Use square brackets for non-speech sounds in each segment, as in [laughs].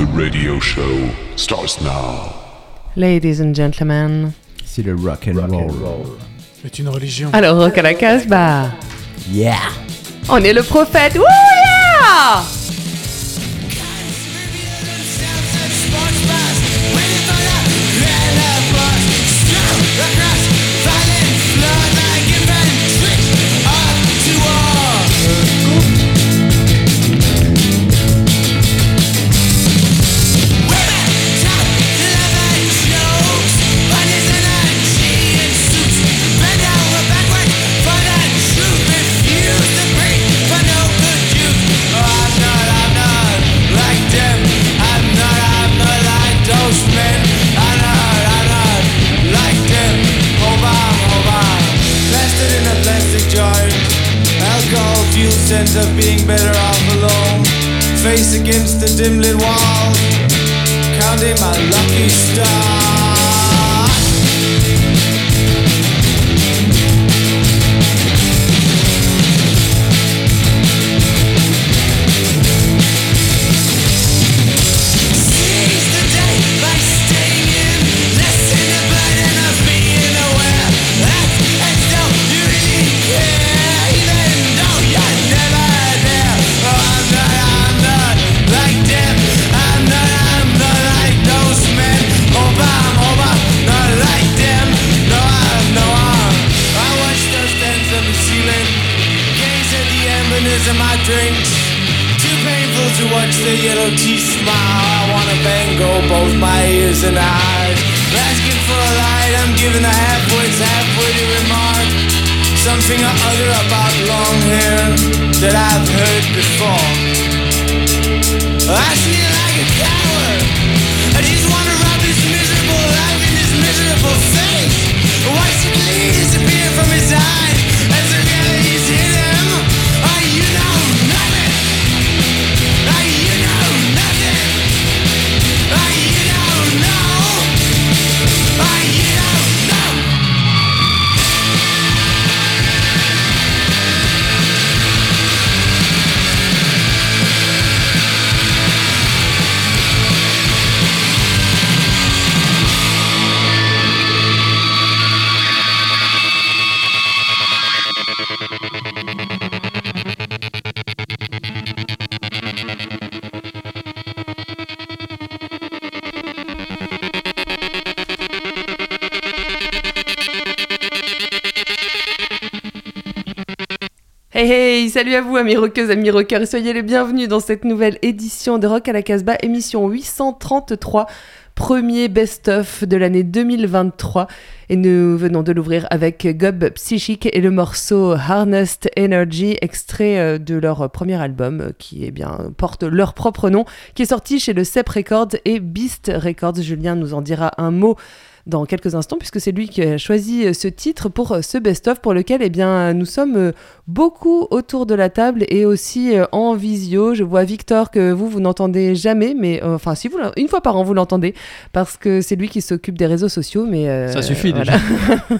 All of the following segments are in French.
The radio show starts now. Ladies and gentlemen. C'est le rock and roll. C'est une religion. Alors, rock à la Casbah. Yeah. On est le prophète. Ouh yeah in my drinks. Too painful to watch the yellow teeth smile. I wanna bang go both my ears and eyes. Asking for a light, I'm giving a half-wit's half-witty remark. Something or other about long hair that I've heard before. I feel like a coward. I just wanna rub this miserable life in this miserable face. Watch the glee disappear from his eyes salut à vous amis rockeuses, amis rockers, et soyez les bienvenus dans cette nouvelle édition de Rock à la Casbah, émission 833, premier best-of de l'année 2023. Et nous venons de l'ouvrir avec Gob Psychique et le morceau Harnessed Energy, extrait euh, de leur premier album euh, qui eh bien, porte leur propre nom, qui est sorti chez le CEP Records et Beast Records. Julien nous en dira un mot dans quelques instants, puisque c'est lui qui a choisi euh, ce titre pour euh, ce best-of, pour lequel eh bien, nous sommes euh, beaucoup autour de la table et aussi en visio. Je vois Victor que vous, vous n'entendez jamais, mais euh, enfin, si vous, une fois par an, vous l'entendez, parce que c'est lui qui s'occupe des réseaux sociaux, mais... euh, Ça suffit voilà.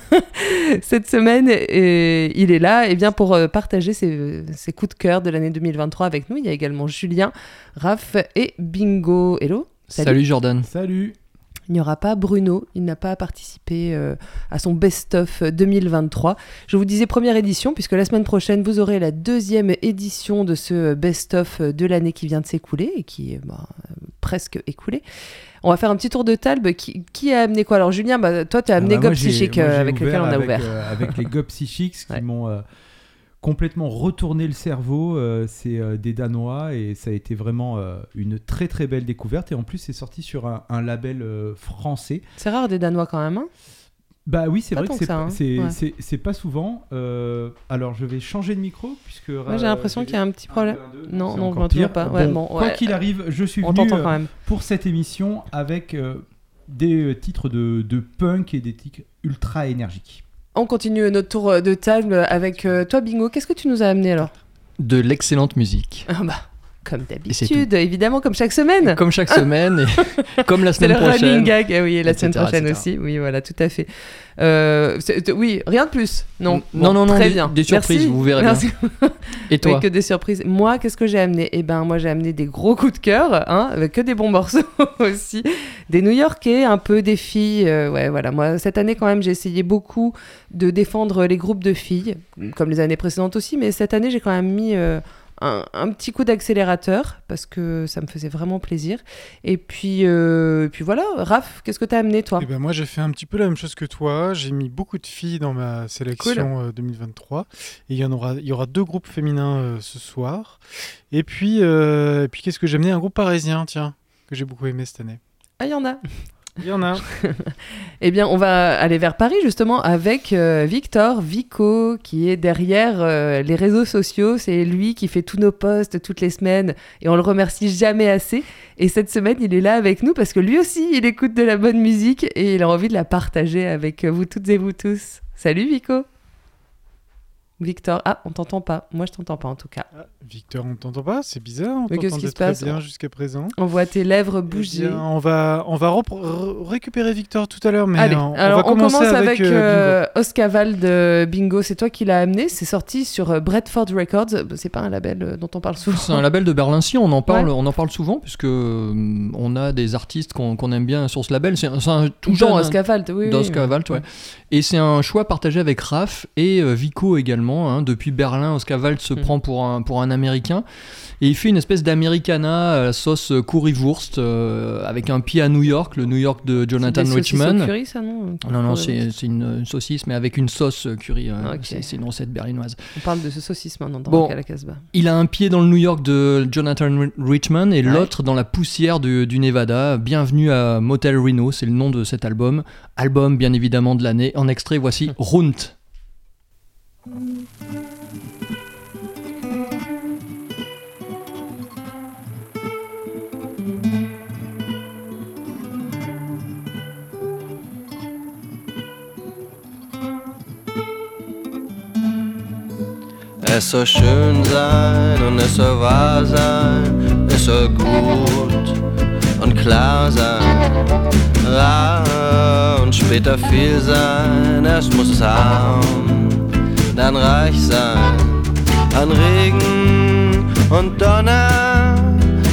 [laughs] Cette semaine, il est là eh bien, pour partager ses, ses coups de cœur de l'année 2023 avec nous. Il y a également Julien, Raph et Bingo. Hello Salut. Jordan. Salut. Il n'y aura pas Bruno, il n'a pas participé euh, à son best-of 2023. Je vous disais première édition, puisque la semaine prochaine, vous aurez la deuxième édition de ce best-of de l'année qui vient de s'écouler et qui est bah, euh, presque écoulé. On va faire un petit tour de table. Qui, qui a amené quoi? Alors Julien, bah, toi tu as Ah amené bah, moi, j'ai- Psychique euh, avec lequel on a avec, ouvert. euh, avec les [laughs] Gob Psychics qui Ouais. m'ont euh, complètement retourné le cerveau. euh, c'est euh, des Danois et ça a été vraiment euh, une très très belle découverte. Et en plus, c'est sorti sur un, un label français. C'est rare des Danois quand même. hein? Bah oui, c'est vrai que c'est pas, hein. c'est- Ouais. pas souvent. Alors, je vais changer de micro puisque. J'ai l'impression qu'il y a un petit problème. Non, non, je pire. pas. Ouais, bon, quoi qu'il arrive, je suis venu quand même. pour cette émission avec des titres de, de punk et des titres ultra énergiques. On continue notre tour de table avec euh, toi Bingo. Qu'est-ce que tu nous as amené alors? De l'excellente musique. Ah bah, Comme d'habitude, évidemment, comme chaque semaine. Comme chaque semaine, et comme [laughs] la semaine le running prochaine. gag, ah oui, et la semaine prochaine etc. aussi. Oui, voilà, tout à fait. Euh, oui, rien de plus. Non, Non, non, non, très des- bien. des surprises, Merci. vous verrez bien. Merci. Et [laughs] toi Oui, que des surprises. Moi, qu'est-ce que j'ai amené? Eh ben, moi, j'ai amené des gros coups de cœur, hein, avec que des bons morceaux [laughs] aussi. Des New-Yorkais, un peu des filles. euh, ouais, voilà. Moi, cette année, quand même, j'ai essayé beaucoup de défendre les groupes de filles, comme les années précédentes aussi. Mais cette année, j'ai quand même mis euh, un, un petit coup d'accélérateur parce que ça me faisait vraiment plaisir. Et puis, euh, et puis voilà. Raph, qu'est-ce que t'as amené, toi? Eh ben moi j'ai fait un petit peu la même chose que toi. J'ai mis beaucoup de filles dans ma sélection euh, 2023 et il y en aura, il y aura deux groupes féminins euh, ce soir. Et puis, euh, et puis qu'est-ce que j'ai amené? Un groupe parisien, tiens, que j'ai beaucoup aimé cette année. Ah, il y en a. [laughs] Il y en a. [laughs] Eh bien, on va aller vers Paris justement avec euh, Victor Vico qui est derrière euh, les réseaux sociaux. C'est lui qui fait tous nos posts toutes les semaines et on le remercie jamais assez. Et cette semaine, il est là avec nous parce que lui aussi, il écoute de la bonne musique et il a envie de la partager avec vous toutes et vous tous. Salut Vico Victor, ah, on t'entend pas. Moi, je t'entends pas en tout cas. Ah, Victor, on t'entend pas C'est bizarre. On Mais qu'est-ce qui se passe bien jusqu'à présent. On voit tes lèvres Eh bouger. bien, on va, on va récupérer Victor tout à l'heure, mais Allez, on, on alors va on commencer commence avec, avec, euh, euh, Oscaval de Bingo. C'est toi qui l'as amené. C'est sorti sur euh, Bradford Records. C'est pas un label euh, dont on parle souvent. C'est un label de Berlin, si on en parle, Ouais. on en parle souvent puisque on a des artistes qu'on aime bien sur ce label. C'est un, tout jeune, hein, Oscavalt, oui. oui, d'Oscavalt, ouais. Et c'est un choix partagé avec Raph et euh, Vico également. Hein. Depuis Berlin, Oscavalt se Mhm. prend pour un, pour un américain. Et il fait une espèce d'americana à la sauce currywurst euh, avec un pied à New York, le New York de C'est Jonathan Richman. curry, ça, non Non, non, le- c'est c'est une, une saucisse, mais avec une sauce euh, curry. euh, Ok. c'est- C'est une recette berlinoise. On parle de ce saucisse maintenant dans Bon. La Casbah. Il a un pied dans le New York de Jonathan Ri- Richman et l'autre dans la poussière du, du Nevada. Bienvenue à Motel Reno, c'est le nom de cet album. Album bien évidemment de l'année. En extrait, voici [laughs] Runt. Es soll schön sein und es soll wahr sein, es soll gut und klar sein, rar und später viel sein. Erst muss es arm, dann reich sein, an Regen und Donner,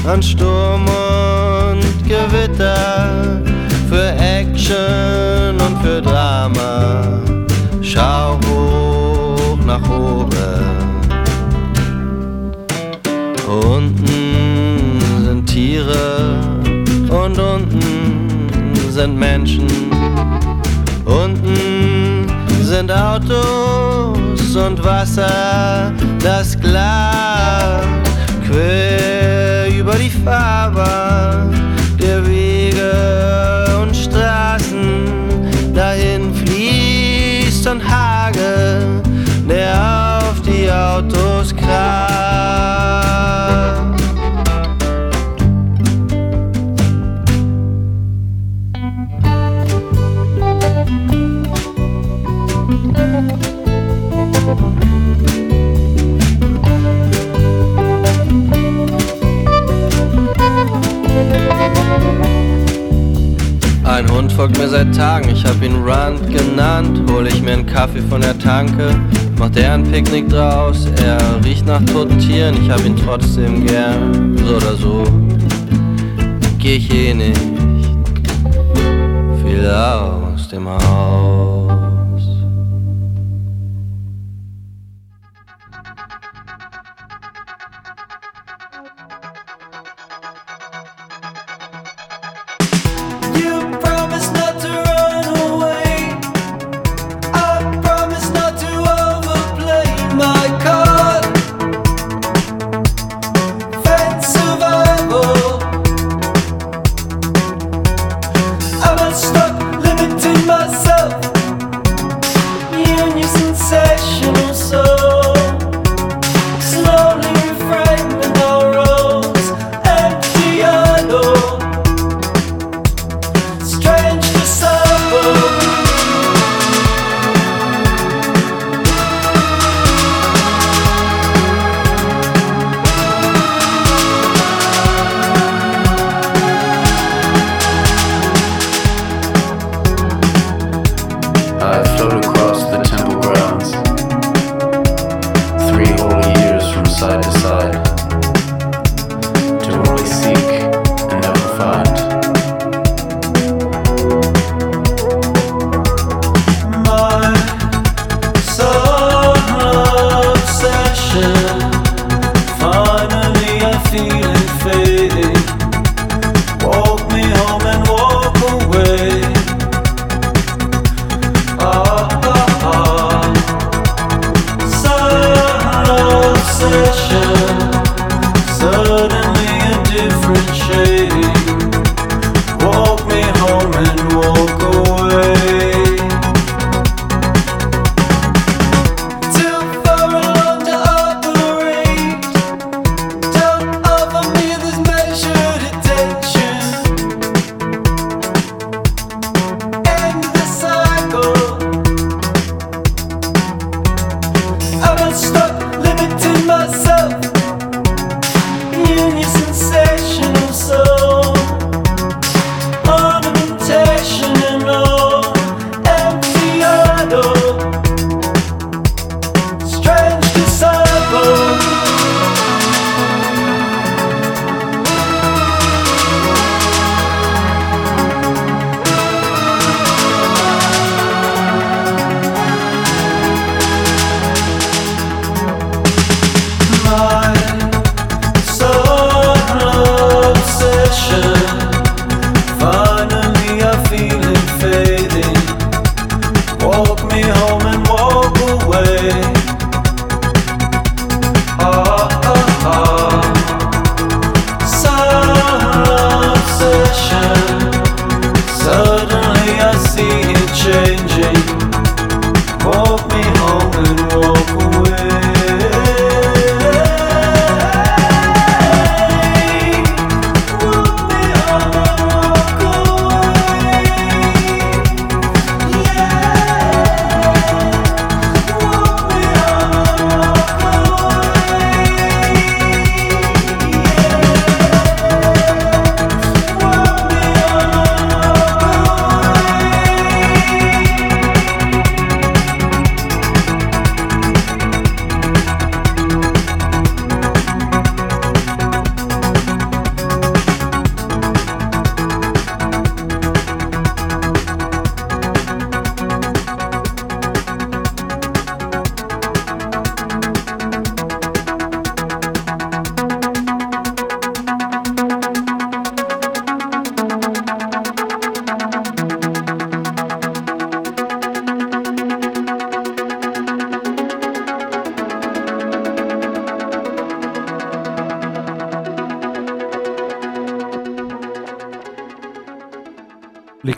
an Sturm und Gewitter, für Action und für Drama. Schau hoch nach oben. Unten sind Tiere und unten sind Menschen. Sind Autos und Wasser, das Glas quer über die Fahrbahn der Wege und Straßen. Dahin fließt ein Hagel, der auf die Autos kracht. Seit Tagen, ich hab ihn Rand genannt. Hol ich mir einen Kaffee von der Tanke, macht er ein Picknick draus. Er riecht nach toten Tieren, ich hab ihn trotzdem gern. So oder so, geh ich eh nicht viel aus dem Haus.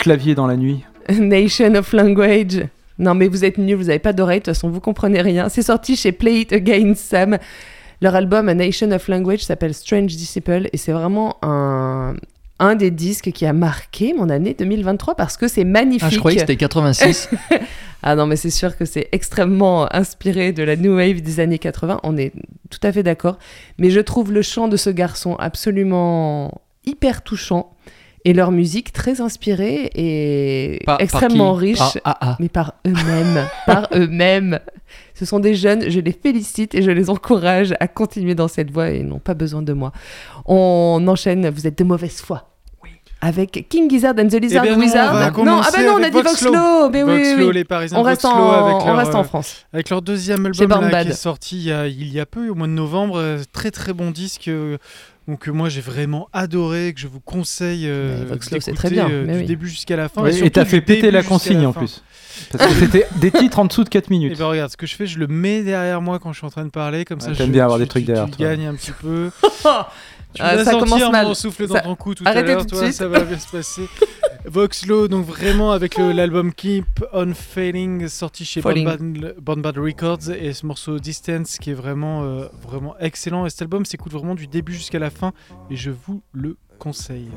Dans la nuit. [laughs] Nation of Language. Non, mais vous êtes nuls, vous n'avez pas d'oreille, de toute façon, vous comprenez rien. C'est sorti chez Play It Again Sam. Leur album A Nation of Language s'appelle Strange Disciple et c'est vraiment un, un des disques qui a marqué mon année 2023 parce que c'est magnifique. Ah, je croyais que c'était 86. [laughs] Ah non, mais c'est sûr que c'est extrêmement inspiré de la New Wave des années 80, on est tout à fait d'accord. Mais je trouve le chant de ce garçon absolument hyper touchant et leur musique très inspirée et Par- extrêmement riche. Par. Mais par eux-mêmes, [laughs] par eux-mêmes. Ce sont des jeunes, je les félicite et je les encourage à continuer dans cette voie et ils n'ont pas besoin de moi. On enchaîne, vous êtes de mauvaise foi. Avec King Gizzard and the Lizard Eh bien non, Wizard. on va non, ah bah non, on a dit Voxlo. Mais oui, oui, Voxlo, oui. les Parisiens On reste, Voxlo en, avec on leur, reste en euh, France. Avec leur deuxième album là, qui est sorti il y, a, il y a peu, au mois de novembre, euh, très très bon disque. euh, donc moi j'ai vraiment adoré, que je vous conseille euh, Voxlo, c'est très bien, euh, du oui. début jusqu'à la fin. Ouais, et t'as fait péter la consigne en plus. [laughs] Parce que c'était des titres en dessous de 4 Et minutes. ben regarde, ce que je fais, je le mets derrière moi quand je suis en train de parler, comme ça Ouais, je, bien avoir tu- des trucs derrière tu toi. gagnes un petit peu. [laughs] Tu euh, sentir, mal. Mon souffle dans ton cou tout Arrêtez à l'heure, suite. ça va bien se passer. [laughs] Voxlo, donc vraiment avec euh, l'album Keep On Failing sorti chez Band Bad, Records et ce morceau Distance qui est vraiment, euh, vraiment excellent. Et cet album s'écoute vraiment du début jusqu'à la fin et je vous le conseille.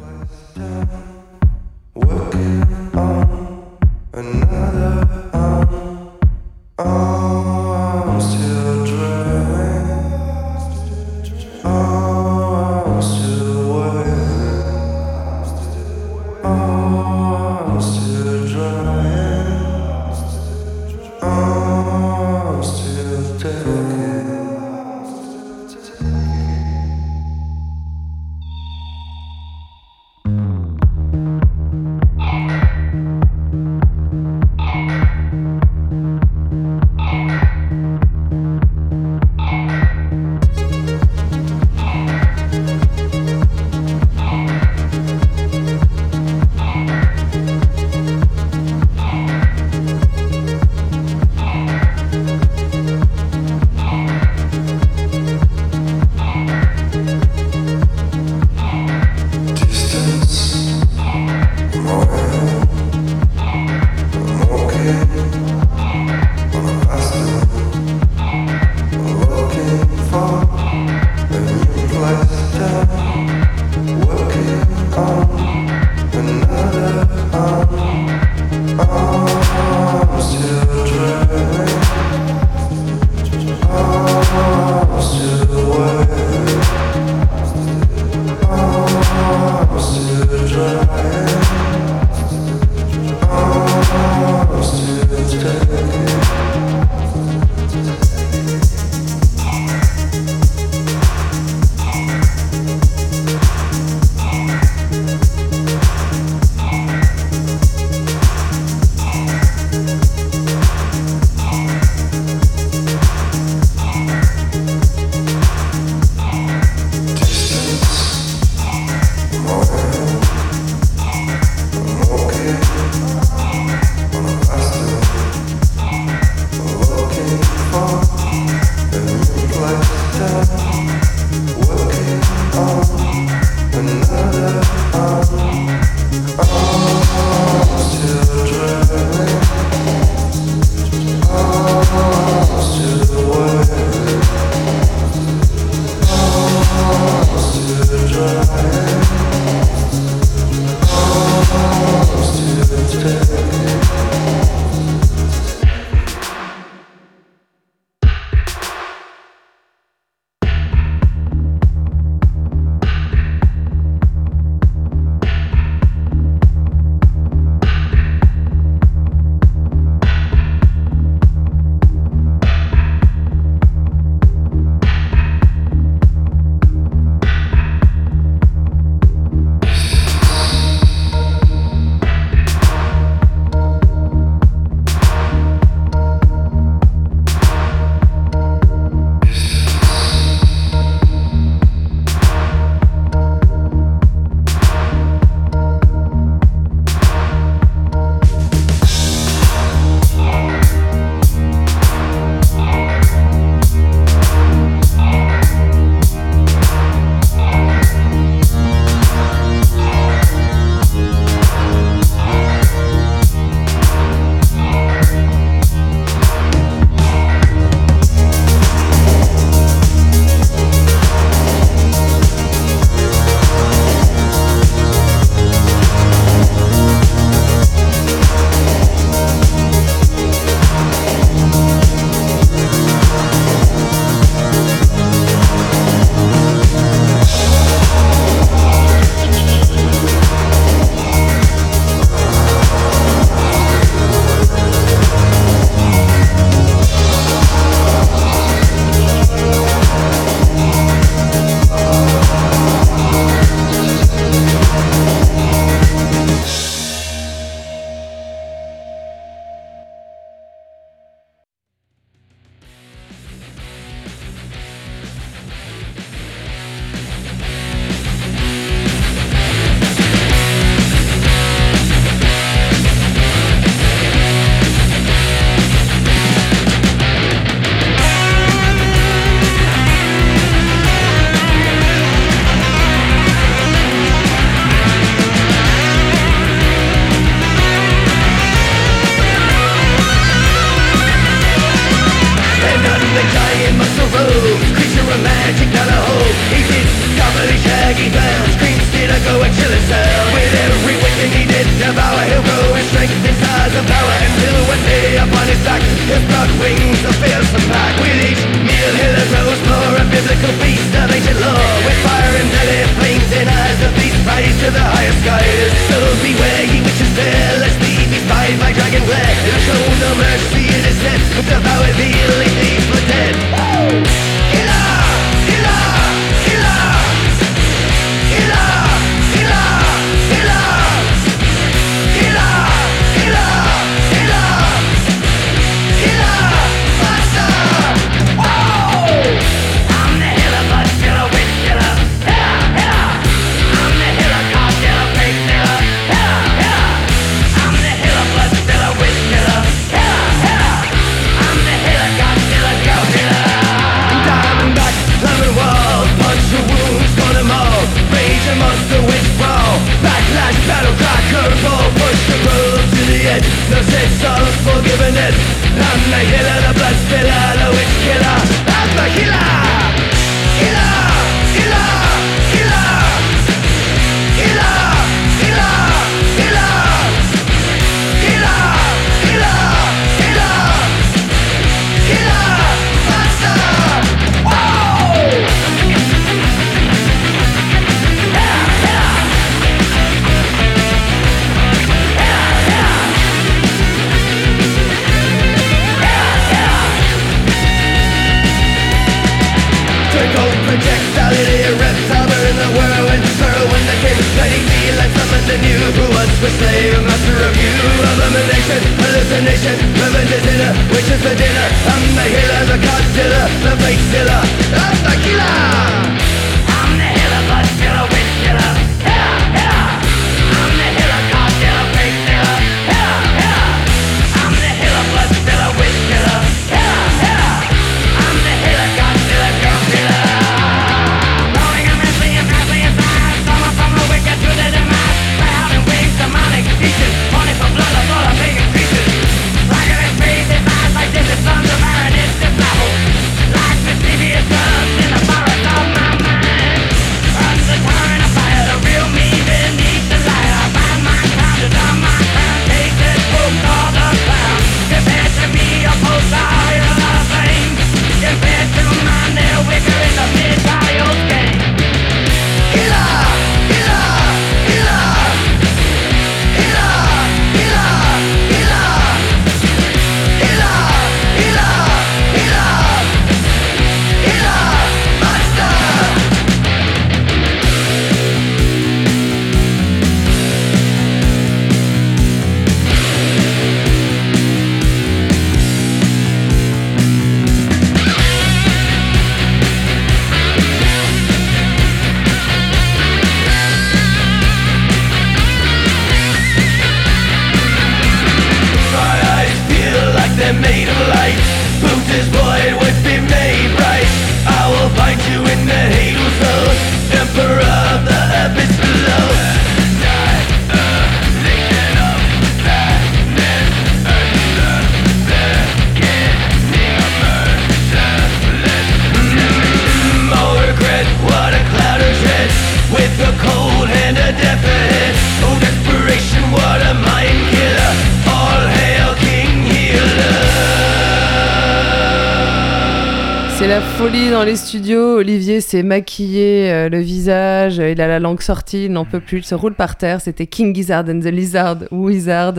folie dans les studios. Olivier s'est maquillé euh, le visage, euh, il a la langue sortie, il n'en peut plus, il se roule par terre. C'était King Gizzard and the Lizard Wizard.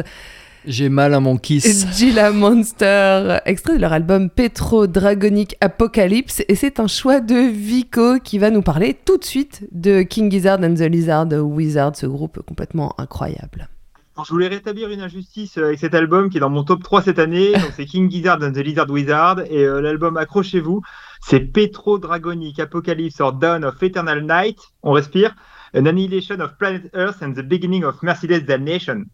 J'ai mal à mon kiss. Gila Monster, extrait de leur album Petro Dragonic Apocalypse. Et c'est un choix de Vico qui va nous parler tout de suite de King Gizzard and the Lizard Wizard, ce groupe complètement incroyable. Je voulais rétablir une injustice euh, avec cet album qui est dans mon top 3 cette année. C'est King Gizzard and the Lizard Wizard et l'album Accrochez-vous. C'est Petro Dragonic, Apocalypse or Dawn of Eternal Night. On respire. An Annihilation of Planet Earth and the Beginning of Mercedes Damnation.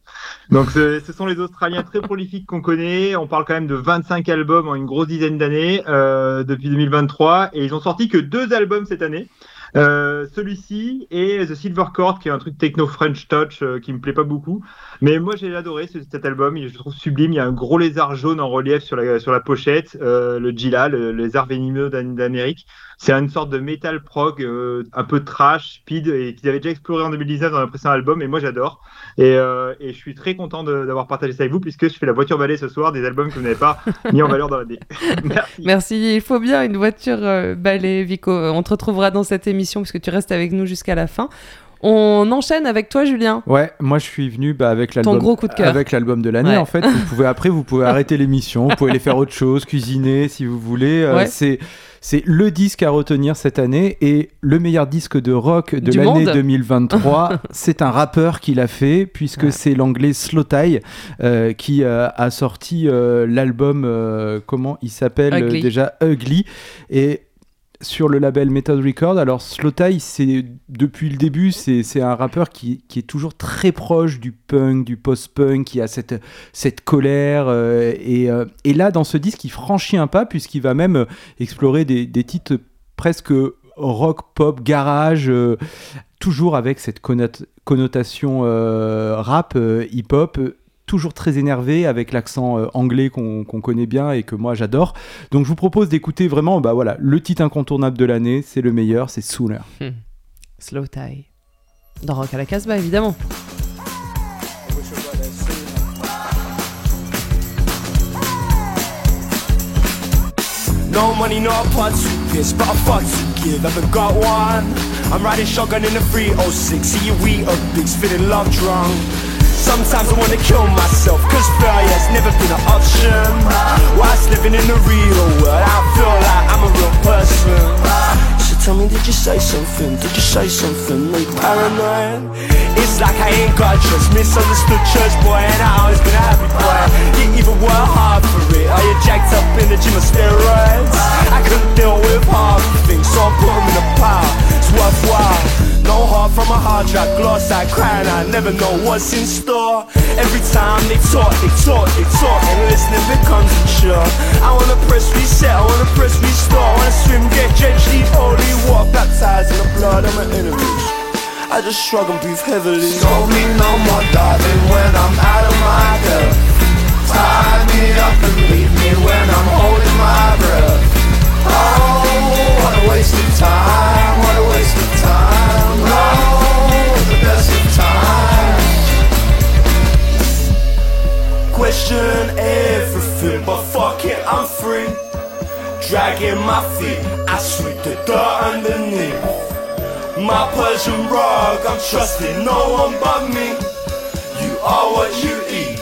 Donc, ce, ce sont les Australiens très prolifiques qu'on connaît. On parle quand même de 25 albums en une grosse dizaine d'années euh, depuis 2023. Et ils ont sorti que deux albums cette année. Euh, celui-ci et The Silver Cord, qui est un truc techno French touch euh, qui me plaît pas beaucoup. Mais moi, j'ai adoré cet album. Je le trouve sublime. Il y a un gros lézard jaune en relief sur la, sur la pochette, euh, le Gila, le lézard venimeux d'Amérique. C'est une sorte de metal prog euh, un peu trash, speed, et qu'ils avaient déjà exploré en 2019 dans le précédent album, et moi j'adore. Et, euh, et je suis très content d'avoir partagé ça avec vous, puisque je fais la voiture balai ce soir des albums que vous n'avez pas [laughs] mis en valeur dans l'année. [laughs] Merci. Merci. Il faut bien une voiture euh, balai, Vico. On te retrouvera dans cette émission puisque tu restes avec nous jusqu'à la fin. On enchaîne avec toi, Julien. Ouais, moi je suis venu bah, avec l'album gros coup de cœur. avec l'album de l'année Ouais. en fait. Vous pouvez après vous pouvez arrêter l'émission, vous pouvez aller faire autre chose, cuisiner si vous voulez. Euh, Ouais. c'est c'est le disque à retenir cette année et le meilleur disque de rock de l'année monde. 2023. [laughs] c'est un rappeur qui l'a fait puisque Ouais. c'est l'anglais Slow Tie euh, qui euh, a sorti euh, l'album comment il s'appelle déjà Ugly et sur le label Method Record. Alors Slow Tie, c'est depuis le début, c'est un rappeur qui, est toujours très proche du punk, du post-punk, qui a cette, colère. euh, et, euh, et là, dans ce disque, il franchit un pas puisqu'il va même euh, explorer des, titres presque rock, pop, garage, toujours avec cette connot- connotation rap, hip-hop. Toujours très énervé avec l'accent euh, anglais qu'on connaît bien et que moi j'adore. Donc je vous propose d'écouter vraiment bah voilà, le titre incontournable de l'année, c'est le meilleur, c'est Sooner. Slow tie. Dans Rock à la Casbah, évidemment. No money, no part to piss, but a fuck to give. Haven't got one. I'm riding shotgun in the 306. See you eat up bigs, feeling love drunk. Sometimes I wanna kill myself, cause failure's never been an option. Whilst living in the real world, I feel like I'm a real person. So tell me, did you say something? Did you say something? Make paranoid? It's like I ain't got trust. Misunderstood church boy, and I always been a happy boy. You even work hard for it. Are you jacked up in the gym of steroids? I couldn't deal with hard things, so I put them in a pile. Worthwhile. No heart from a hard drive, gloss I crying, I never know what's in store. Every time they talk, they talk, they talk, and listening becomes chore. I wanna press reset, I wanna press restore, I wanna swim, get drenched, leave holy water, baptized in the blood of my enemies. I just shrug and breathe heavily. Scold me no more, darling, when I'm out of my depth. Tie me up and leave me when I'm holding my breath. Oh, what a waste of time, Question everything, but fuck it, I'm free. Dragging my feet, I sweep the dirt underneath. My Persian rug, I'm trusting no one but me. You are what you eat.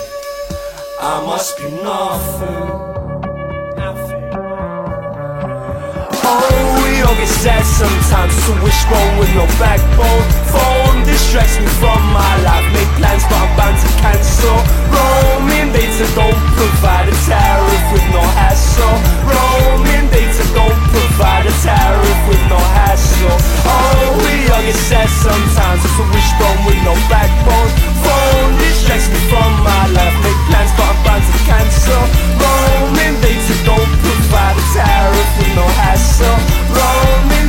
I must be nothing. Oh, we all get sad sometimes. A wishbone with no backbone. Phone distracts me from my life. Make plans, but I'm bound to cancel. Roaming data don't provide a tariff with no hassle. Roaming data don't provide a tariff with no hassle. Oh, we all get sad sometimes. A wishbone with no backbone. Phone distracts me from my life. Make plans, but I'm bound to cancel. Roaming data don't provide a tariff with no hassle.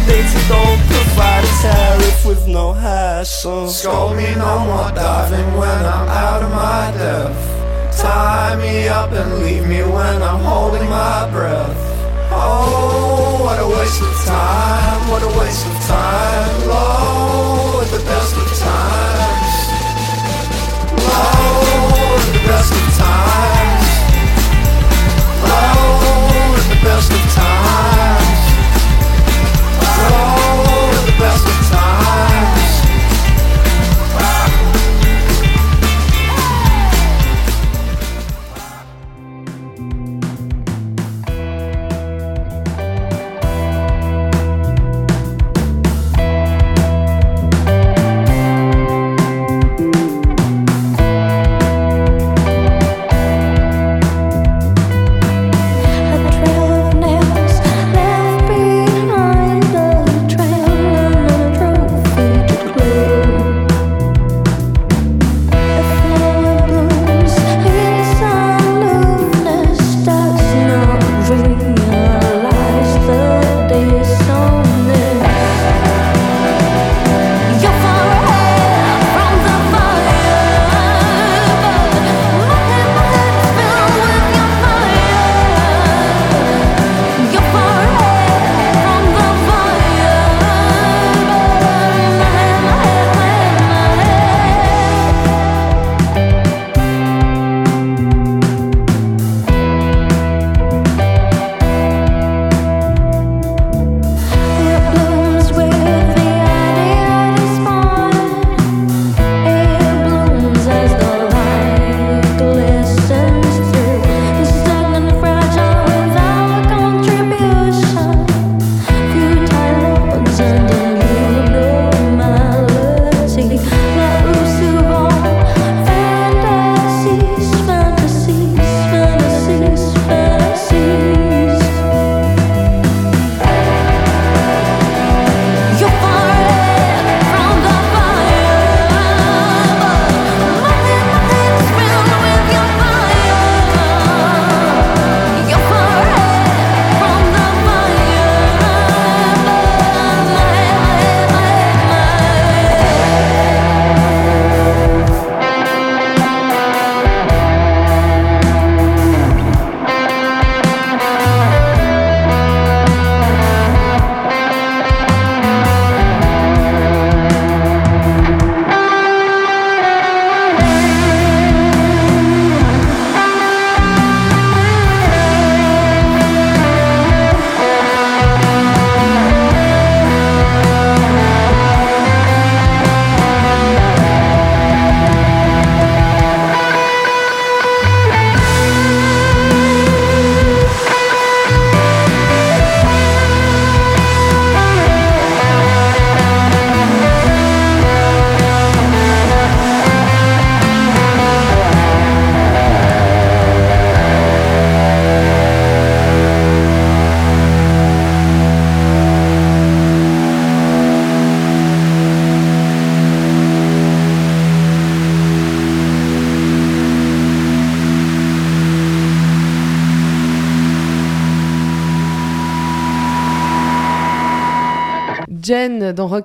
Roaming data don't provide a tariff with no hassle. Scold me no more, darling, when I'm out of my depth. Tie me up and leave me when I'm holding my breath. Oh, what a waste of time, what a waste of time. Low at the best of times. Low at the best of times. Low at the best of times.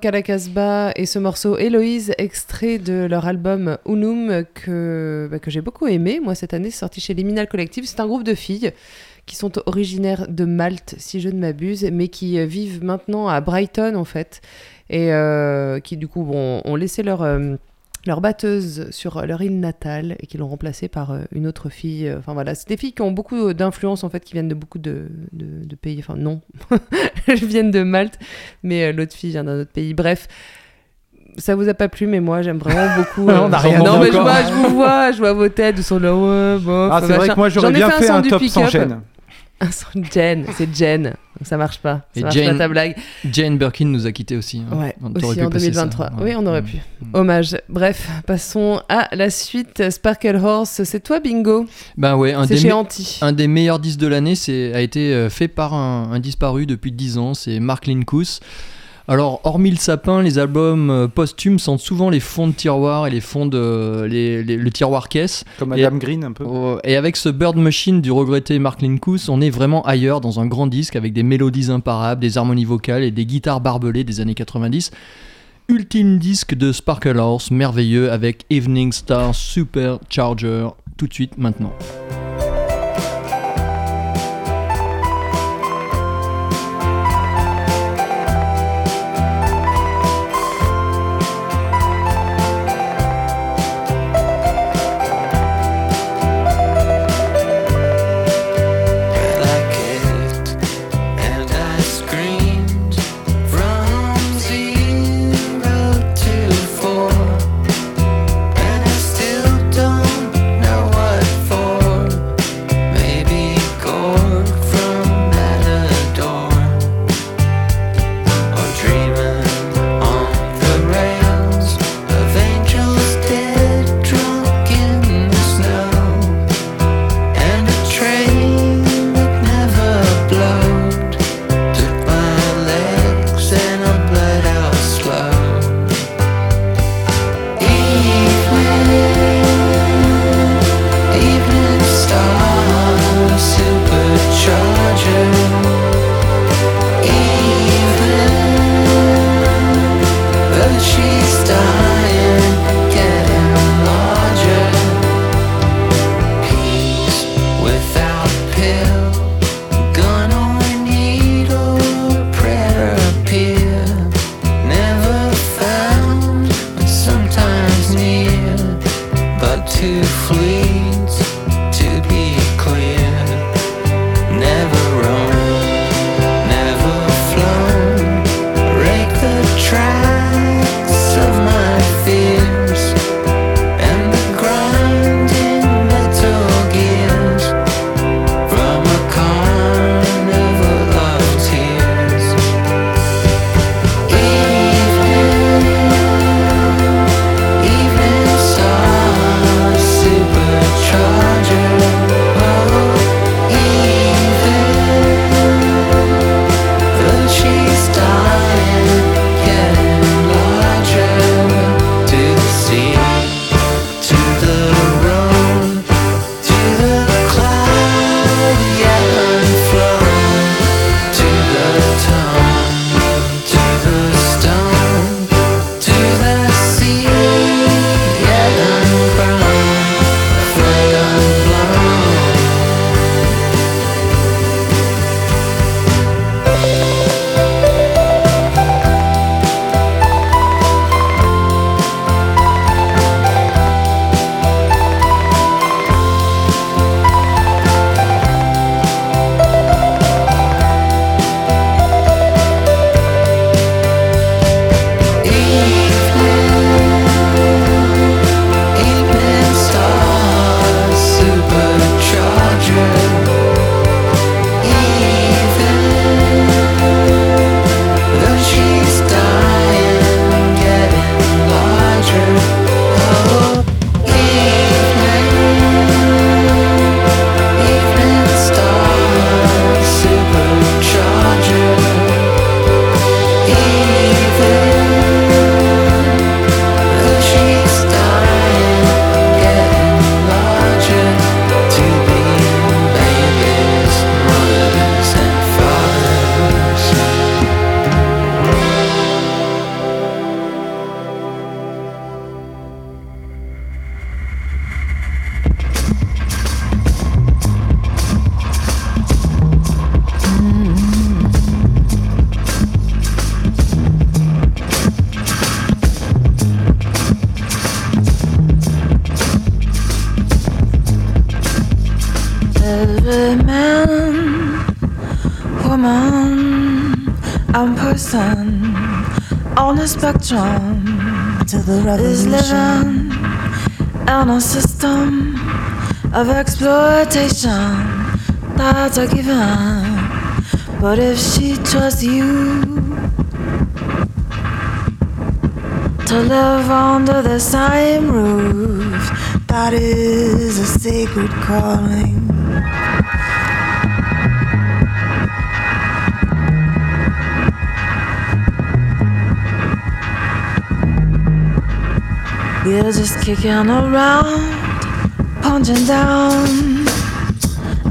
Rock à la et ce morceau Héloïse, extrait de leur album Unum que, bah, que j'ai beaucoup aimé. Moi, cette année, sorti chez Liminal Collective. C'est un groupe de filles qui sont originaires de Malte, si je ne m'abuse, mais qui euh, vivent maintenant à Brighton, en fait. Et euh, qui, du coup, bon, ont laissé leur. euh, leur batteuse sur leur île natale et qui l'ont remplacée par euh, une autre fille. euh, Enfin voilà, c'est des filles qui ont beaucoup d'influence en fait, qui viennent de beaucoup de, de- de pays. Enfin non, [laughs] elles viennent de Malte, mais euh, l'autre fille vient d'un autre pays. Bref, ça vous a pas plu, mais moi j'aime vraiment beaucoup. [laughs] euh, On rien non mais je vois, je vous vois, je vois vos têtes, ils sont là ouais, bof. Ah, c'est vrai que moi j'aurais bien fait un du top sans pick-up. Jen, c'est Jen, donc ça marche pas. Ça Et marche Jane- pas ta blague. Jane Birkin nous a quittés aussi. hein. Ouais, On- aussi en passer ça, 2023. ouais. Oui, on aurait Mm. pu. Hommage. Bref, passons à la suite. Sparkle Horse, c'est toi, Bingo Ben ouais, un C'est des, chez Anti. un des meilleurs disques de l'année a été euh, fait par un, un disparu depuis 10 ans, c'est Mark Linkous. Alors, hormis le sapin, les albums euh, posthumes sentent souvent les fonds de tiroir et les fonds de. les- les- le tiroir caisse. Comme Et- Madame Green un peu. Oh, Et avec ce Bird Machine du regretté Mark Linkous, on est vraiment ailleurs dans un grand disque avec des mélodies imparables, des harmonies vocales et des guitares barbelées des années 90. Ultime disque de Sparkle Horse, merveilleux avec Evening Star Supercharger, tout de suite maintenant. In a system of exploitation that's a given. But if she trusts you to live under the same roof, That is a sacred calling. We're just kicking around, punching down,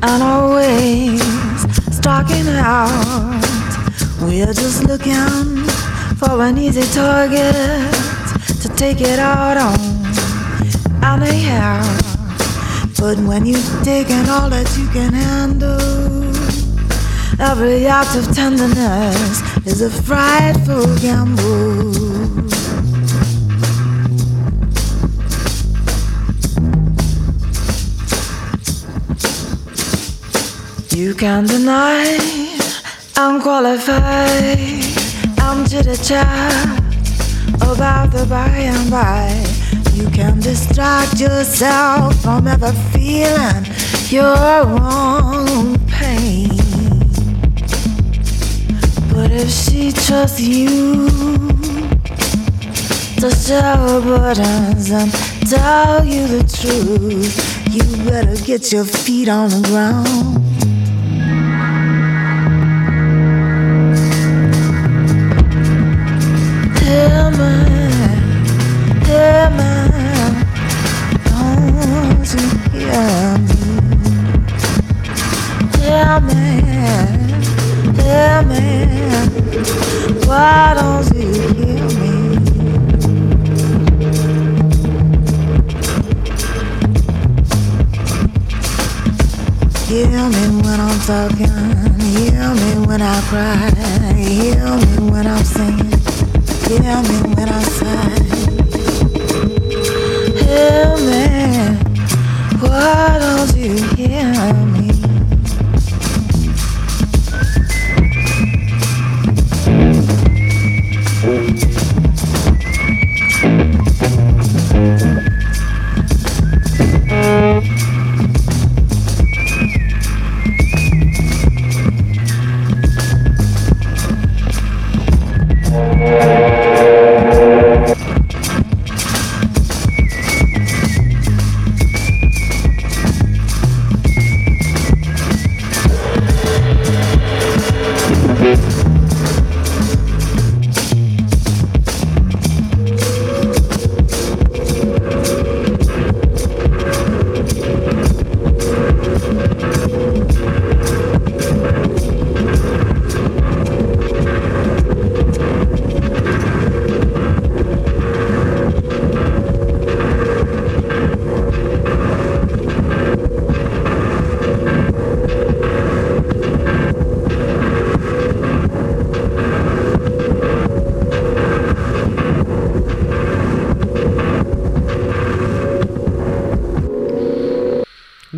and always striking out. We're just looking for an easy target to take it out on. And they have, But when you've taken all that you can handle, every act of tenderness is a frightful gamble. You can deny I'm qualified. I'm chitter chat about the by and by. You can distract yourself from ever feeling your own pain. But if she trusts you to share her burdens and tell you the truth, you better get your feet on the ground. Why don't you hear me? Me when I'm talking. Hear me when I cry. Hear me when I'm singing. Hear me when I sigh. Hear me, why don't you hear me?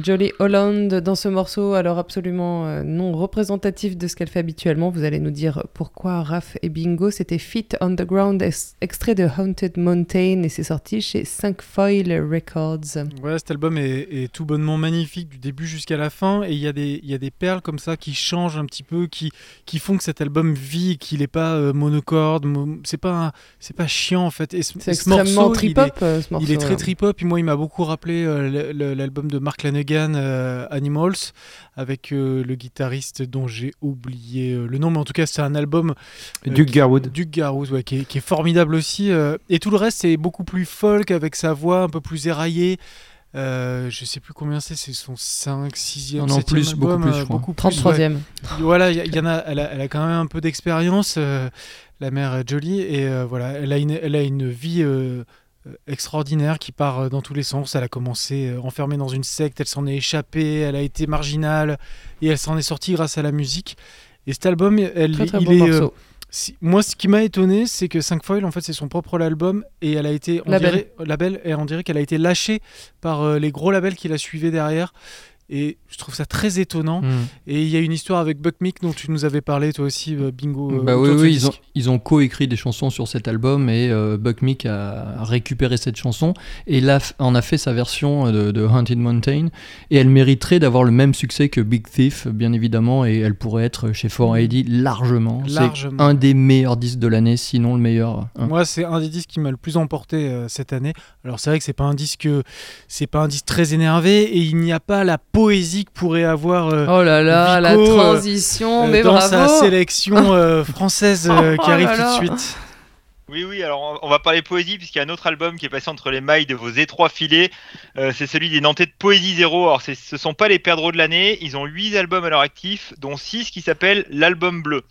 Jolly Holland dans ce morceau, alors absolument euh, non représentatif de ce qu'elle fait habituellement. Vous allez nous dire pourquoi Raph Bingo. C'était Fit on the Ground, extrait de Haunted Mountain, et c'est sorti chez 5 Foil Records. Ouais, cet album est, est tout bonnement magnifique du début jusqu'à la fin et il y, a des- il y a des perles comme ça qui changent un petit peu, qui, qui font que cet album vit, qu'il n'est pas euh, monocorde, mo- c'est pas, un- c'est pas chiant en fait. Et ce, C'est extrêmement morceau, il trip-hop, est- euh, ce morceau. Il est très hein. trip-hop, et moi il m'a beaucoup rappelé euh, l'album de Mark Lanegan, euh, Animals, avec euh, le guitariste dont j'ai oublié euh, le nom, mais en tout cas c'est un album... euh, Duke Garwood. Duke Garwood, ouais, qui, est, qui est formidable aussi. euh, et tout le reste c'est beaucoup plus folk, avec sa voix un peu plus éraillée. Euh, je sais plus combien c'est, c'est son 5, 6e, Non, non, plus, beaucoup plus, je crois. beaucoup plus, 33e. ouais. Voilà, il y, y en a, elle a, elle a quand même un peu d'expérience, euh, la mère Jolie, et euh, voilà, elle a une, elle a une vie euh, euh, extraordinaire qui part euh, dans tous les sens. Elle a commencé euh, enfermée dans une secte, elle s'en est échappée, elle a été marginale, et elle s'en est sortie grâce à la musique. Et cet album, elle, Très très il bon est, euh. Si- moi, ce qui m'a étonné, c'est que 5 Foil, en fait, c'est son propre album et elle a été, on Label. dirait, label, et on dirait qu'elle a été lâchée par euh, les gros labels qui la suivaient derrière. Et je trouve ça très étonnant. Mm. Et il y a une histoire avec Buck Meek dont tu nous avais parlé toi aussi, euh, Bingo. euh, Bah oui, ils, ont, ils ont coécrit des chansons sur cet album et euh, Buck Meek a récupéré cette chanson et là en a fait sa version de, de Haunted Mountain et elle mériterait d'avoir le même succès que Big Thief bien évidemment et elle pourrait être chez 4AD largement. C'est Largement. un des meilleurs disques de l'année sinon le meilleur. hein. Moi, c'est un des disques qui m'a le plus emporté euh, cette année. Alors c'est vrai que c'est pas un disque, c'est pas un disque très énervé et il n'y a pas la poésie que pourrait avoir. euh, Oh là là, la Vico, euh, transition, euh, mais dans bravo. sa sélection euh, française euh, [laughs] qui Oh arrive là tout de suite. Oui, oui, alors on va parler poésie puisqu'il y a un autre album qui est passé entre les mailles de vos étroits filets. Euh, c'est celui des Nantais de Poésie Zéro. Alors ce sont pas les perdreaux de l'année. Ils ont 8 albums à leur actif, dont 6 qui s'appellent l'album bleu.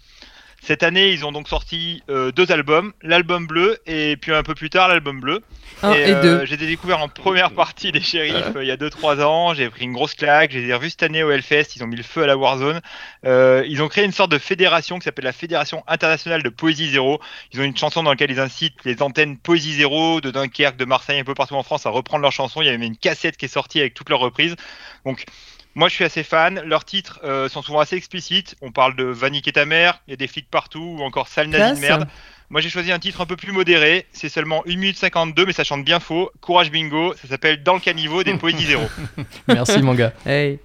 Cette année, ils ont donc sorti euh, deux albums, l'album bleu et puis un peu plus tard l'album bleu. Un et euh, deux. J'ai découvert en première partie des shérifs euh, il y a 2-3 ans. J'ai pris une grosse claque. Je les revus cette année au Hellfest. Ils ont mis le feu à la Warzone. Euh, ils ont créé une sorte de fédération qui s'appelle la Fédération internationale de Poésie Zéro. Ils ont une chanson dans laquelle ils incitent les antennes Poésie Zéro de Dunkerque, de Marseille, un peu partout en France à reprendre leurs chansons. Il y a même une cassette qui est sortie avec toutes leurs reprises. Donc, moi, je suis assez fan. Leurs titres euh, sont souvent assez explicites. On parle de Vanique et ta mère, il y a des flics partout, ou encore Sale nazi de merde. Moi, j'ai choisi un titre un peu plus modéré. C'est seulement 1 minute 52, mais ça chante bien faux. Courage bingo. Ça s'appelle Dans le caniveau des Poésies Zéro. [laughs] Merci mon gars. Hey.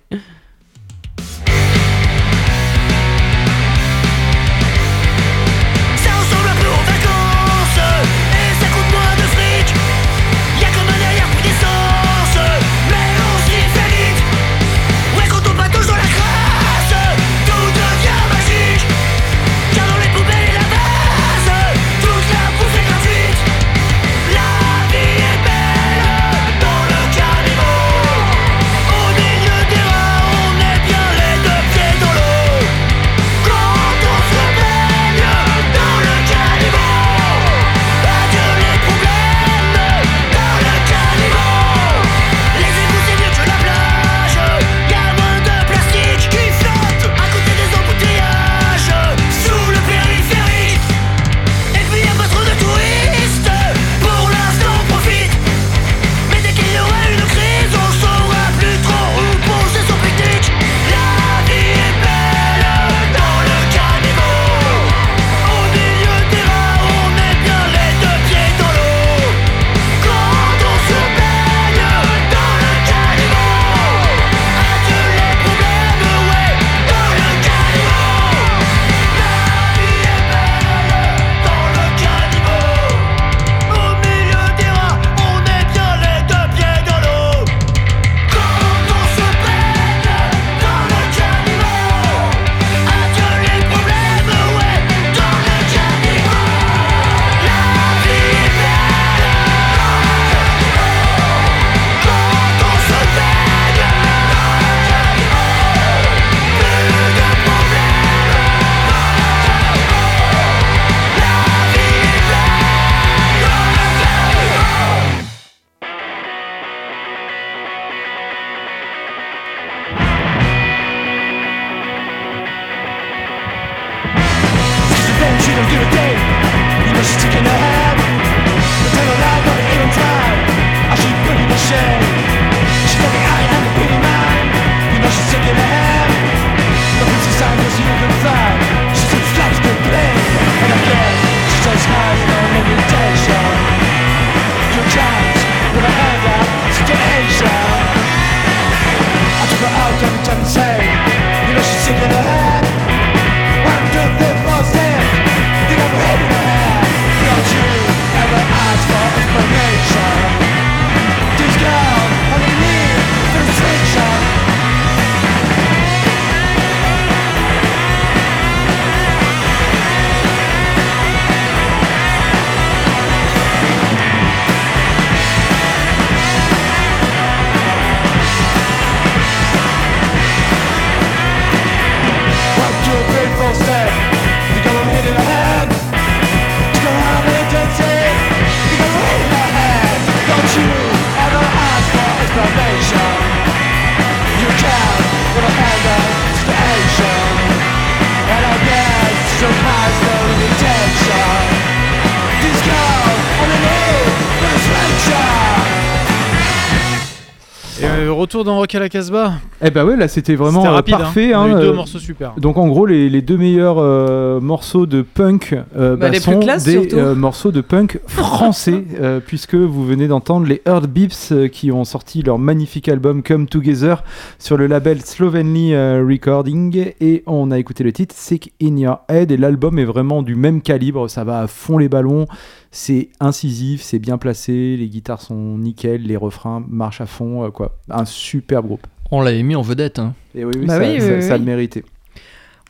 Yeah. Euh, retour dans Rock à la Casbah. Eh ben ouais, là c'était vraiment C'était euh, rapide, hein. parfait. On a eu hein, deux euh, morceaux super. Donc en gros, les, les deux meilleurs euh, morceaux de punk euh, Bah, bah, les sont classes, des euh, morceaux de punk français, [laughs] euh, puisque vous venez d'entendre les Earth Beeps euh, qui ont sorti leur magnifique album Come Together sur le label Slovenly euh, Recording, et on a écouté le titre Sick in Your Head, et l'album est vraiment du même calibre, ça va à fond les ballons. C'est incisif, c'est bien placé, les guitares sont nickel, les refrains marchent à fond, quoi. Un super groupe. On l'avait mis en vedette. hein. Et oui, oui, Bah ça, oui, ça- oui, ça oui. le méritait.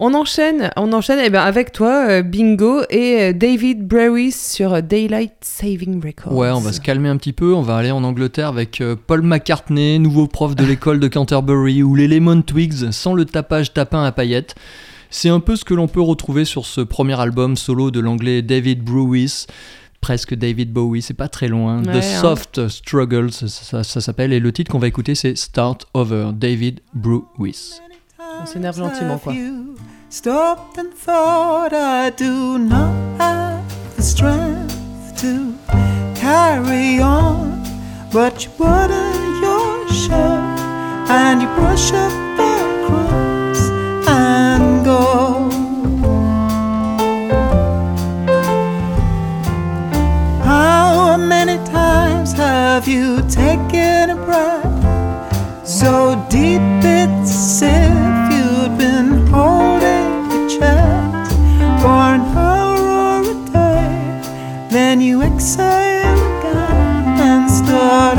On enchaîne, on enchaîne eh ben, avec toi, euh, Bingo, et euh, David Brewis sur Daylight Saving Records. Ouais, on va se calmer un petit peu. On va aller en Angleterre avec euh, Paul McCartney, nouveau prof de l'école de Canterbury, ou les Lemon Twigs sans le tapage tapin à paillettes. C'est un peu ce que l'on peut retrouver sur ce premier album solo de l'anglais David Brewis. Presque David Bowie, c'est pas très loin. Ouais, The hein. Soft Struggles, ça, ça- ça s'appelle. Et le titre qu'on va écouter, c'est Start Over, David Brewis. On s'énerve gentiment, quoi. Stopped and thought I do not have the strength to carry on. But you button your shirt and you brush up the crumbs and go. Have you taken a breath so deep it's if you'd been holding your chest for an hour or a day? Then you exhale again and start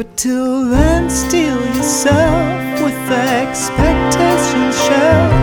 But till then, steel yourself with the expectation shell.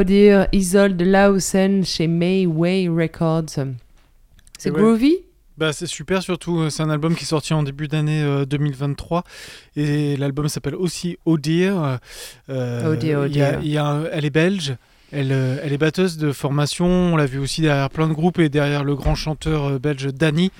Oh oh dear, Isolde Lausen chez Mayway Records. C'est ouais. groovy? Bah, c'est super, surtout, euh, c'est un album qui est sorti en début d'année euh, 2023. Et l'album s'appelle aussi Oh Dear. Euh, Oh Dear, Oh il y a- Dear. il y a un- elle est belge. Elle, euh, elle est batteuse de formation. On l'a vu aussi derrière plein de groupes et derrière le grand chanteur euh, belge Danny.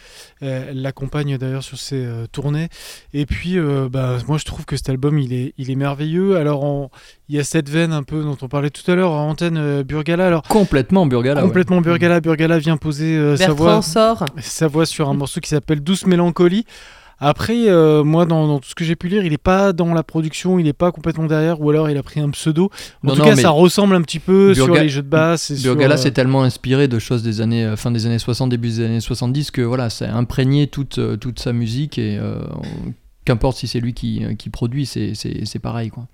Euh, elle l'accompagne d'ailleurs sur ses euh, tournées. Et puis, euh, bah, moi, je trouve que cet album, il est, il est merveilleux. Alors, on- il y a cette veine un peu dont on parlait tout à l'heure en antenne euh, Burgala. Alors, Complètement Burgala. ouais. complètement Burgala. Burgala vient poser euh, sa voix Bertrand sort. sa voix sur un morceau qui s'appelle Douce Mélancolie. Après, euh, moi, dans, dans tout ce que j'ai pu lire, il n'est pas dans la production, il n'est pas complètement derrière, ou alors il a pris un pseudo. En Non, tout non, cas, ça ressemble un petit peu sur Burga- les jeux de basse. Sur, Burgala euh, s'est tellement inspiré de choses des années euh, fin des années 60, début des années 70 que voilà, ça a imprégné toute, euh, toute sa musique et euh, qu'importe si c'est lui qui, euh, qui produit, c'est- c'est c'est pareil quoi.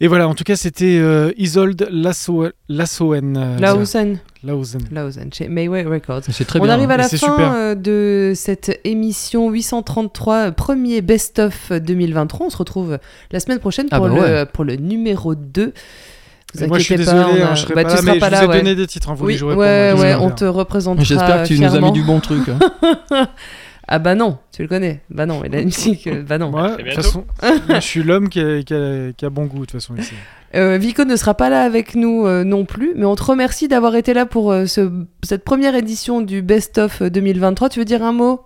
Et voilà, en tout cas, c'était euh, Isolde Lasso- Lassoen. Lausen. Lausen. Chez Mayway Records. C'est très On bien. arrive à la fin super. euh, de cette émission 833, euh, premier best-of 2023. On se retrouve la semaine prochaine Ah pour, bah le, pour le numéro 2. Vous moi, je suis désolé, pas, hein, a- je serai bah, pas tu là, mais pas je là, vous ai ouais. donné des titres, hein, vous Oui, les jouerez ouais, pour moi, ouais, j'espère on bien. te représentera J'espère que tu nous as mis du bon truc. hein. [laughs] ah bah non, tu le connais. Bah non, et la musique, bah non. De toute façon, je suis l'homme qui a, qui a- qui a bon goût, de toute façon, ici. [laughs] Euh, Vico ne sera pas là avec nous euh, non plus, mais on te remercie d'avoir été là pour euh, ce- cette première édition du Best of 2023. Tu veux dire un mot?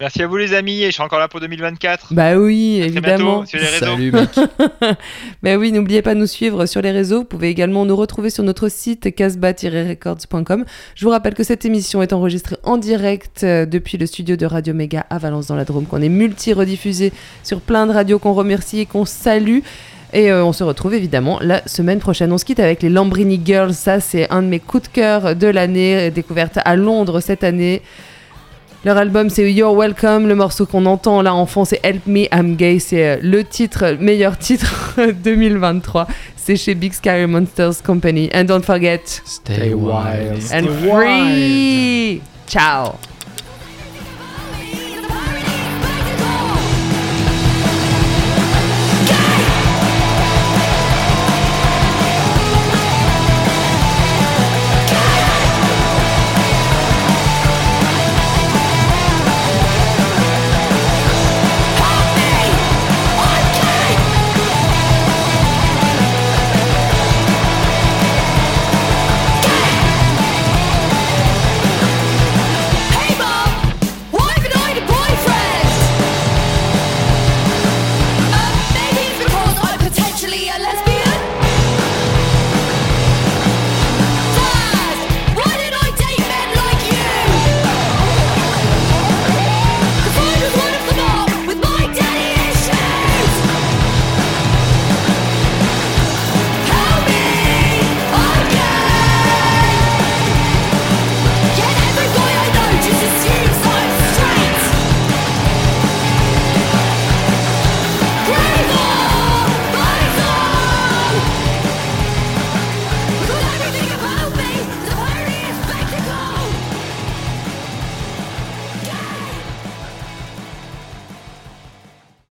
Merci à vous les amis et je serai encore là pour 2024. Bah oui, À très évidemment. bientôt sur les réseaux. Salut mec. [laughs] bah oui, n'oubliez pas de nous suivre sur les réseaux. Vous pouvez également nous retrouver sur notre site casbah-records.com. Je vous rappelle que cette émission est enregistrée en direct euh, depuis le studio de Radio Méga à Valence dans la Drôme, qu'on est multi-rediffusé sur plein de radios qu'on remercie et qu'on salue. Et euh, on se retrouve évidemment la semaine prochaine. On se quitte avec les Lambrini Girls. Ça, c'est un de mes coups de cœur de l'année, découverte à Londres cette année. Leur album c'est You're Welcome, le morceau qu'on entend là en fond c'est Help Me I'm Gay, c'est euh, le titre, meilleur titre [laughs] 2023, c'est chez Big Scary Monsters Company. And don't forget, Stay wild. and free! Ciao!